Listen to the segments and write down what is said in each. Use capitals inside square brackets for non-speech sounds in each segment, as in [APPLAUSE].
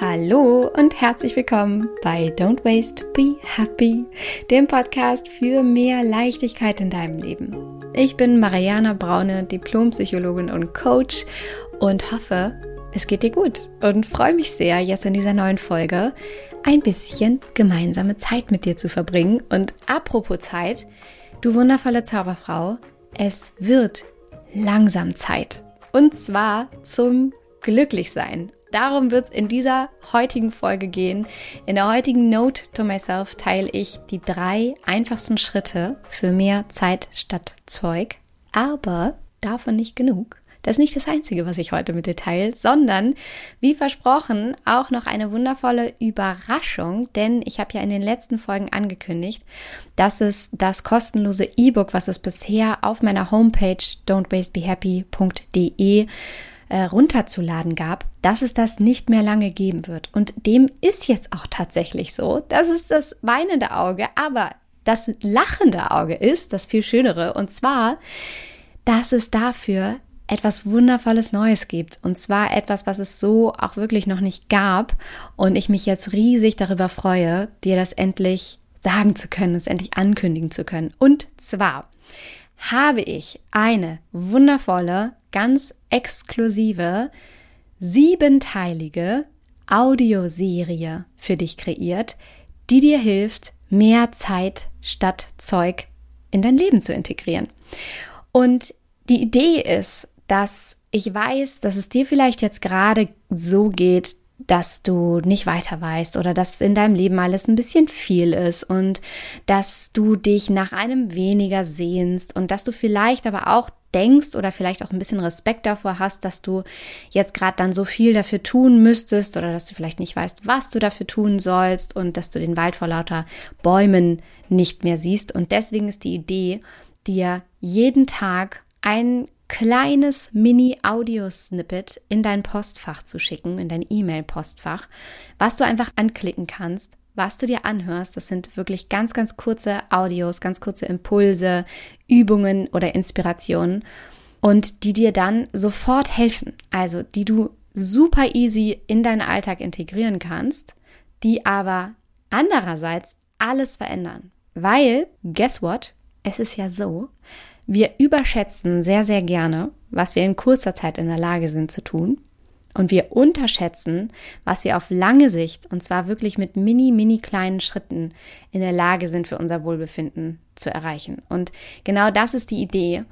Hallo und herzlich willkommen bei Don't Waste, Be Happy, dem Podcast für mehr Leichtigkeit in deinem Leben. Ich bin Mariana Braune, Diplompsychologin und Coach und hoffe, es geht dir gut und freue mich sehr, jetzt in dieser neuen Folge ein bisschen gemeinsame Zeit mit dir zu verbringen. Und apropos Zeit, du wundervolle Zauberfrau, es wird langsam Zeit. Und zwar zum Glücklichsein. Darum wird es in dieser heutigen Folge gehen. In der heutigen Note to Myself teile ich die drei einfachsten Schritte für mehr Zeit statt Zeug. Aber davon nicht genug. Das ist nicht das Einzige, was ich heute mit dir teile, sondern wie versprochen auch noch eine wundervolle Überraschung, denn ich habe ja in den letzten Folgen angekündigt, dass es das kostenlose E-Book, was es bisher auf meiner Homepage don'twastebehappy.de äh, runterzuladen gab, dass es das nicht mehr lange geben wird. Und dem ist jetzt auch tatsächlich so. Das ist das weinende Auge, aber das lachende Auge ist das viel schönere. Und zwar, dass es dafür etwas Wundervolles Neues gibt. Und zwar etwas, was es so auch wirklich noch nicht gab. Und ich mich jetzt riesig darüber freue, dir das endlich sagen zu können, es endlich ankündigen zu können. Und zwar habe ich eine wundervolle, ganz exklusive, siebenteilige Audioserie für dich kreiert, die dir hilft, mehr Zeit statt Zeug in dein Leben zu integrieren. Und die Idee ist, dass ich weiß, dass es dir vielleicht jetzt gerade so geht, dass du nicht weiter weißt oder dass in deinem Leben alles ein bisschen viel ist und dass du dich nach einem weniger sehnst und dass du vielleicht aber auch denkst oder vielleicht auch ein bisschen Respekt davor hast, dass du jetzt gerade dann so viel dafür tun müsstest oder dass du vielleicht nicht weißt, was du dafür tun sollst und dass du den Wald vor lauter Bäumen nicht mehr siehst. Und deswegen ist die Idee, dir jeden Tag ein kleines Mini-Audio-Snippet in dein Postfach zu schicken, in dein E-Mail-Postfach, was du einfach anklicken kannst, was du dir anhörst. Das sind wirklich ganz, ganz kurze Audios, ganz kurze Impulse, Übungen oder Inspirationen und die dir dann sofort helfen. Also die du super easy in deinen Alltag integrieren kannst, die aber andererseits alles verändern. Weil, guess what? Es ist ja so, wir überschätzen sehr, sehr gerne, was wir in kurzer Zeit in der Lage sind zu tun. Und wir unterschätzen, was wir auf lange Sicht, und zwar wirklich mit mini, mini kleinen Schritten in der Lage sind, für unser Wohlbefinden zu erreichen. Und genau das ist die Idee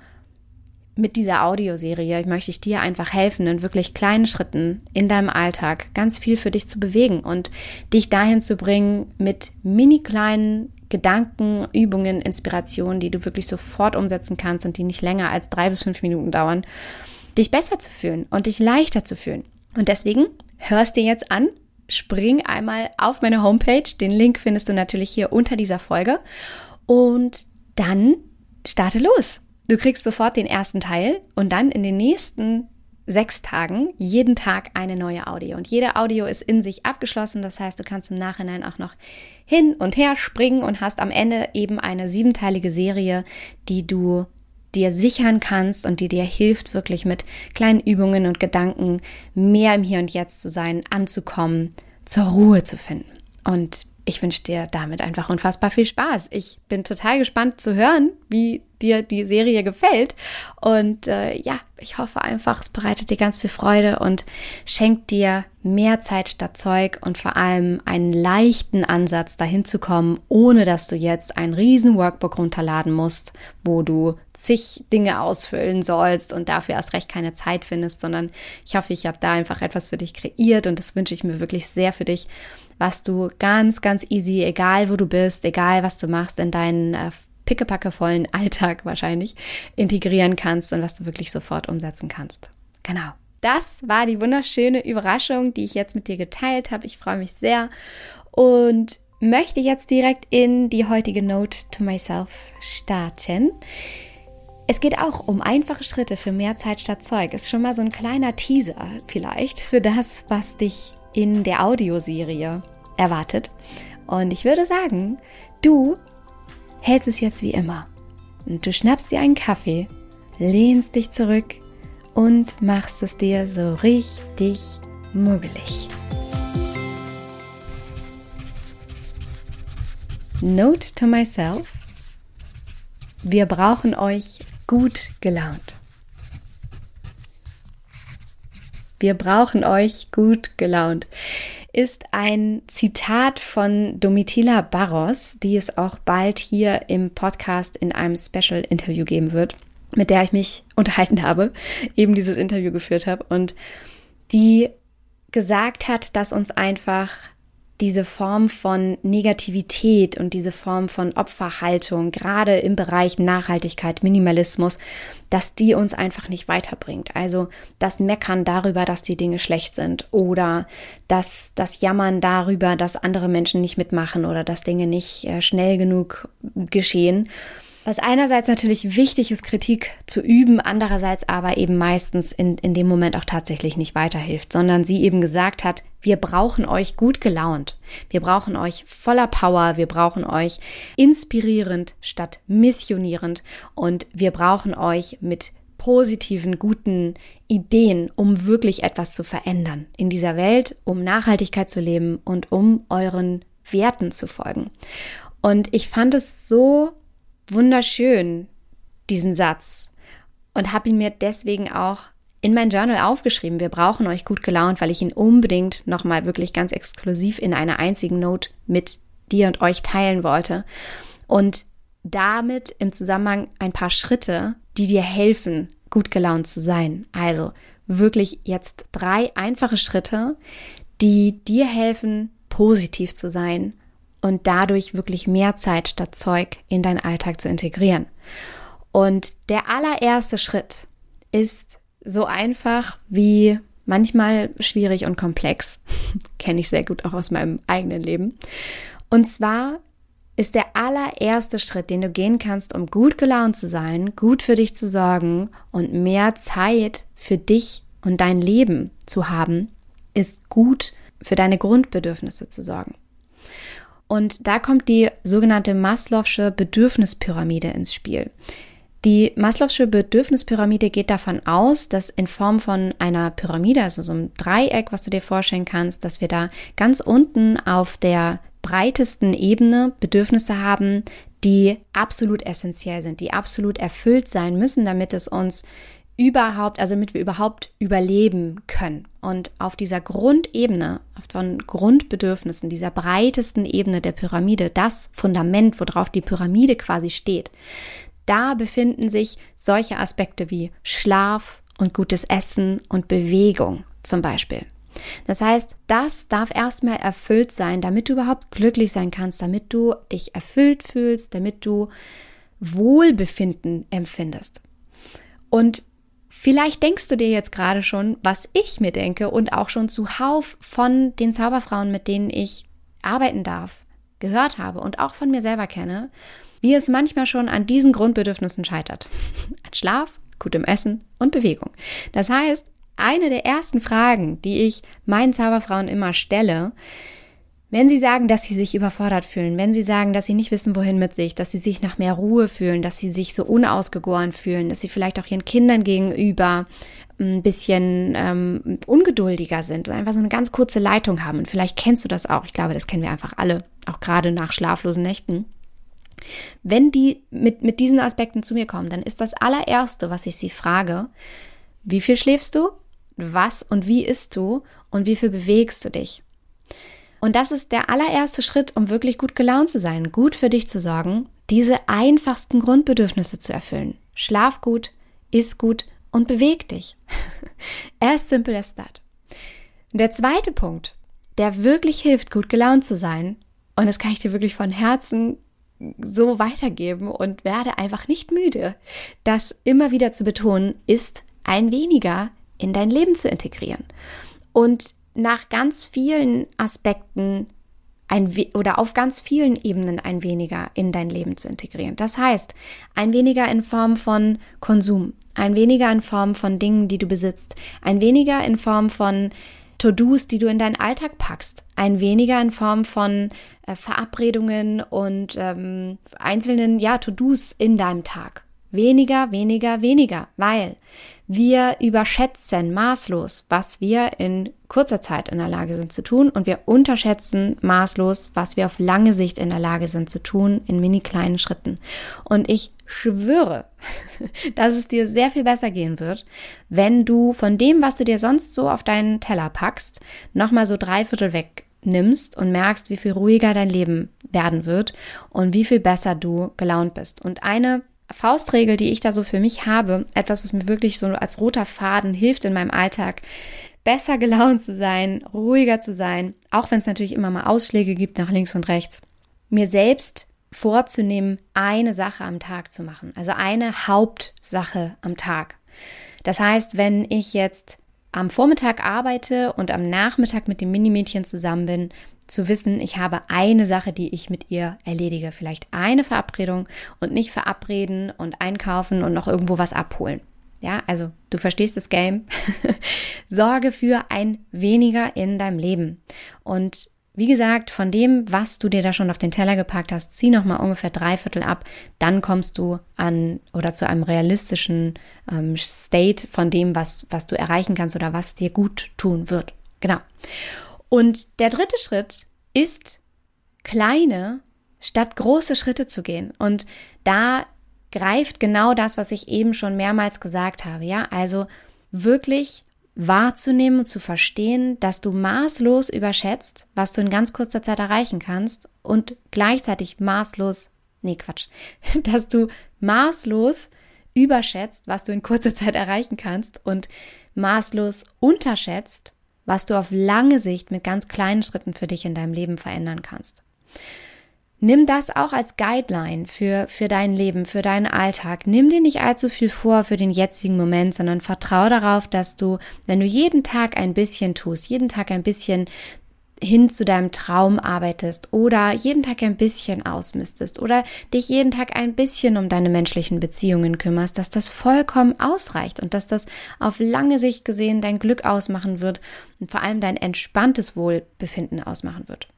mit dieser Audioserie. Möchte ich dir einfach helfen, in wirklich kleinen Schritten in deinem Alltag ganz viel für dich zu bewegen und dich dahin zu bringen, mit mini kleinen Gedanken, Übungen, Inspirationen, die du wirklich sofort umsetzen kannst und die nicht länger als drei bis fünf Minuten dauern, dich besser zu fühlen und dich leichter zu fühlen. Und deswegen hörst dir jetzt an, spring einmal auf meine Homepage. Den Link findest du natürlich hier unter dieser Folge. Und dann starte los. Du kriegst sofort den ersten Teil und dann in den nächsten sechs Tagen jeden Tag eine neue Audio. Und jede Audio ist in sich abgeschlossen. Das heißt, du kannst im Nachhinein auch noch hin und her springen und hast am Ende eben eine siebenteilige Serie, die du dir sichern kannst und die dir hilft, wirklich mit kleinen Übungen und Gedanken mehr im Hier und Jetzt zu sein, anzukommen, zur Ruhe zu finden. Und ich wünsche dir damit einfach unfassbar viel Spaß. Ich bin total gespannt zu hören, wie dir die Serie gefällt. Und äh, ja, ich hoffe einfach, es bereitet dir ganz viel Freude und schenkt dir mehr Zeit statt Zeug und vor allem einen leichten Ansatz dahin zu kommen, ohne dass du jetzt ein riesen Workbook runterladen musst, wo du zig Dinge ausfüllen sollst und dafür erst recht keine Zeit findest, sondern ich hoffe, ich habe da einfach etwas für dich kreiert und das wünsche ich mir wirklich sehr für dich, was du ganz, ganz easy, egal wo du bist, egal was du machst, in deinen äh, pickepackevollen Alltag wahrscheinlich integrieren kannst und was du wirklich sofort umsetzen kannst. Genau. Das war die wunderschöne Überraschung, die ich jetzt mit dir geteilt habe. Ich freue mich sehr und möchte jetzt direkt in die heutige Note to Myself starten. Es geht auch um einfache Schritte für mehr Zeit statt Zeug. Ist schon mal so ein kleiner Teaser vielleicht für das, was dich in der Audioserie erwartet. Und ich würde sagen, du hältst es jetzt wie immer. Und du schnappst dir einen Kaffee, lehnst dich zurück und machst es dir so richtig muggelig. Note to myself. Wir brauchen euch gut gelaunt. Wir brauchen euch gut gelaunt ist ein Zitat von Domitila Barros, die es auch bald hier im Podcast in einem Special Interview geben wird, mit der ich mich [LAUGHS] unterhalten habe, eben dieses Interview geführt habe und die gesagt hat, dass uns einfach diese Form von Negativität und diese Form von Opferhaltung, gerade im Bereich Nachhaltigkeit, Minimalismus, dass die uns einfach nicht weiterbringt. Also das Meckern darüber, dass die Dinge schlecht sind oder das, das Jammern darüber, dass andere Menschen nicht mitmachen oder dass Dinge nicht äh, schnell genug geschehen was einerseits natürlich wichtig ist, Kritik zu üben, andererseits aber eben meistens in, in dem Moment auch tatsächlich nicht weiterhilft, sondern sie eben gesagt hat, wir brauchen euch gut gelaunt. Wir brauchen euch voller Power. Wir brauchen euch inspirierend statt missionierend. Und wir brauchen euch mit positiven, guten Ideen, um wirklich etwas zu verändern in dieser Welt, um Nachhaltigkeit zu leben und um euren Werten zu folgen. Und ich fand es so wunderschön, diesen Satz, und habe ihn mir deswegen auch in mein Journal aufgeschrieben. Wir brauchen euch gut gelaunt, weil ich ihn unbedingt nochmal wirklich ganz exklusiv in einer einzigen Note mit dir und euch teilen wollte. Und damit im Zusammenhang ein paar Schritte, die dir helfen, gut gelaunt zu sein. Also wirklich jetzt drei einfache Schritte, die dir helfen, positiv zu sein und dadurch wirklich mehr Zeit statt Zeug in deinen Alltag zu integrieren. Und der allererste Schritt ist so einfach wie manchmal schwierig und komplex. [LAUGHS] Kenne ich sehr gut auch aus meinem eigenen Leben. Und zwar ist der allererste Schritt, den du gehen kannst, um gut gelaunt zu sein, gut für dich zu sorgen und mehr Zeit für dich und dein Leben zu haben, ist gut für deine Grundbedürfnisse zu sorgen. Und da kommt die sogenannte Maslow'sche Bedürfnispyramide ins Spiel. Die Maslow'sche Bedürfnispyramide geht davon aus, dass in Form von einer Pyramide, also so einem Dreieck, was du dir vorstellen kannst, dass wir da ganz unten auf der breitesten Ebene Bedürfnisse haben, die absolut essentiell sind, die absolut erfüllt sein müssen, damit es uns überhaupt, also damit wir überhaupt überleben können. Und auf dieser Grundebene, von Grundbedürfnissen, dieser breitesten Ebene der Pyramide, das Fundament, worauf die Pyramide quasi steht, da befinden sich solche Aspekte wie Schlaf und gutes Essen und Bewegung zum Beispiel. Das heißt, das darf erstmal erfüllt sein, damit du überhaupt glücklich sein kannst, damit du dich erfüllt fühlst, damit du Wohlbefinden empfindest. Und Vielleicht denkst du dir jetzt gerade schon, was ich mir denke und auch schon zuhauf von den Zauberfrauen, mit denen ich arbeiten darf, gehört habe und auch von mir selber kenne, wie es manchmal schon an diesen Grundbedürfnissen scheitert. An Schlaf, gutem Essen und Bewegung. Das heißt, eine der ersten Fragen, die ich meinen Zauberfrauen immer stelle, wenn Sie sagen, dass Sie sich überfordert fühlen, wenn Sie sagen, dass Sie nicht wissen, wohin mit sich, dass Sie sich nach mehr Ruhe fühlen, dass Sie sich so unausgegoren fühlen, dass Sie vielleicht auch Ihren Kindern gegenüber ein bisschen ähm, ungeduldiger sind einfach so eine ganz kurze Leitung haben. Und vielleicht kennst du das auch. Ich glaube, das kennen wir einfach alle, auch gerade nach schlaflosen Nächten. Wenn die mit, mit diesen Aspekten zu mir kommen, dann ist das allererste, was ich sie frage, wie viel schläfst du? Was und wie isst du? Und wie viel bewegst du dich? Und das ist der allererste Schritt, um wirklich gut gelaunt zu sein, gut für dich zu sorgen, diese einfachsten Grundbedürfnisse zu erfüllen. Schlaf gut, iss gut und beweg dich. [LAUGHS] as simple as that. Der zweite Punkt, der wirklich hilft, gut gelaunt zu sein, und das kann ich dir wirklich von Herzen so weitergeben und werde einfach nicht müde, das immer wieder zu betonen, ist ein weniger in dein Leben zu integrieren. Und nach ganz vielen Aspekten ein oder auf ganz vielen Ebenen ein weniger in dein Leben zu integrieren. Das heißt, ein weniger in Form von Konsum, ein weniger in Form von Dingen, die du besitzt, ein weniger in Form von To-Dos, die du in deinen Alltag packst, ein weniger in Form von äh, Verabredungen und ähm, einzelnen ja To-Dos in deinem Tag. Weniger, weniger, weniger, weil wir überschätzen maßlos, was wir in kurzer Zeit in der Lage sind zu tun und wir unterschätzen maßlos, was wir auf lange Sicht in der Lage sind zu tun in mini kleinen Schritten. Und ich schwöre, [LAUGHS] dass es dir sehr viel besser gehen wird, wenn du von dem, was du dir sonst so auf deinen Teller packst, nochmal so drei Viertel wegnimmst und merkst, wie viel ruhiger dein Leben werden wird und wie viel besser du gelaunt bist. Und eine Faustregel, die ich da so für mich habe, etwas, was mir wirklich so als roter Faden hilft in meinem Alltag, besser gelaunt zu sein, ruhiger zu sein, auch wenn es natürlich immer mal Ausschläge gibt nach links und rechts, mir selbst vorzunehmen, eine Sache am Tag zu machen, also eine Hauptsache am Tag. Das heißt, wenn ich jetzt am Vormittag arbeite und am Nachmittag mit dem Minimädchen zusammen bin, zu wissen, ich habe eine Sache, die ich mit ihr erledige. Vielleicht eine Verabredung und nicht verabreden und einkaufen und noch irgendwo was abholen. Ja, also du verstehst das Game. [LAUGHS] Sorge für ein weniger in deinem Leben. Und wie gesagt, von dem, was du dir da schon auf den Teller gepackt hast, zieh nochmal ungefähr drei Viertel ab. Dann kommst du an oder zu einem realistischen ähm, State von dem, was, was du erreichen kannst oder was dir gut tun wird. Genau. Und der dritte Schritt ist, kleine statt große Schritte zu gehen. Und da greift genau das, was ich eben schon mehrmals gesagt habe. Ja, also wirklich wahrzunehmen und zu verstehen, dass du maßlos überschätzt, was du in ganz kurzer Zeit erreichen kannst und gleichzeitig maßlos, nee Quatsch, [LAUGHS] dass du maßlos überschätzt, was du in kurzer Zeit erreichen kannst und maßlos unterschätzt, was du auf lange Sicht mit ganz kleinen Schritten für dich in deinem Leben verändern kannst. Nimm das auch als Guideline für, für dein Leben, für deinen Alltag. Nimm dir nicht allzu viel vor für den jetzigen Moment, sondern vertraue darauf, dass du, wenn du jeden Tag ein bisschen tust, jeden Tag ein bisschen hin zu deinem Traum arbeitest oder jeden Tag ein bisschen ausmistest oder dich jeden Tag ein bisschen um deine menschlichen Beziehungen kümmerst, dass das vollkommen ausreicht und dass das auf lange Sicht gesehen dein Glück ausmachen wird und vor allem dein entspanntes Wohlbefinden ausmachen wird.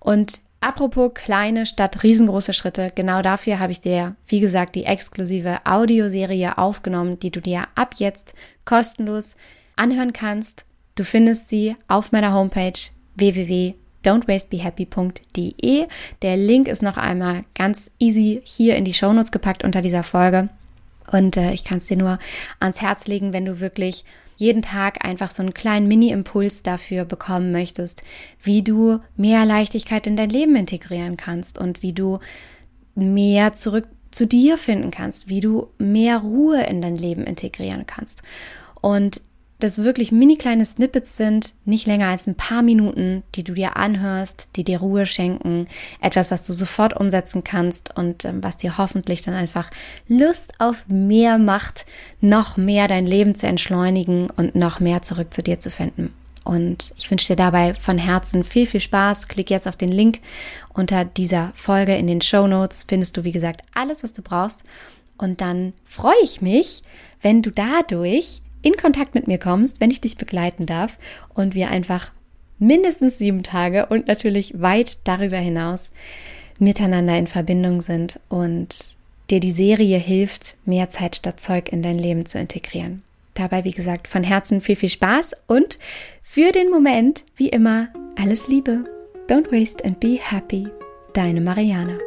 Und apropos kleine statt riesengroße Schritte, genau dafür habe ich dir, wie gesagt, die exklusive Audioserie aufgenommen, die du dir ab jetzt kostenlos anhören kannst. Du findest sie auf meiner Homepage www.don'twastebehappy.de. Der Link ist noch einmal ganz easy hier in die Shownotes gepackt unter dieser Folge. Und äh, ich kann es dir nur ans Herz legen, wenn du wirklich jeden Tag einfach so einen kleinen Mini-Impuls dafür bekommen möchtest, wie du mehr Leichtigkeit in dein Leben integrieren kannst und wie du mehr zurück zu dir finden kannst, wie du mehr Ruhe in dein Leben integrieren kannst. Und das wirklich mini kleine Snippets sind, nicht länger als ein paar Minuten, die du dir anhörst, die dir Ruhe schenken, etwas, was du sofort umsetzen kannst und ähm, was dir hoffentlich dann einfach Lust auf mehr macht, noch mehr dein Leben zu entschleunigen und noch mehr zurück zu dir zu finden. Und ich wünsche dir dabei von Herzen viel, viel Spaß. Klick jetzt auf den Link unter dieser Folge in den Show Notes. Findest du, wie gesagt, alles, was du brauchst. Und dann freue ich mich, wenn du dadurch in Kontakt mit mir kommst, wenn ich dich begleiten darf und wir einfach mindestens sieben Tage und natürlich weit darüber hinaus miteinander in Verbindung sind und dir die Serie hilft, mehr Zeit statt Zeug in dein Leben zu integrieren. Dabei, wie gesagt, von Herzen viel, viel Spaß und für den Moment, wie immer, alles Liebe. Don't waste and be happy. Deine Marianne.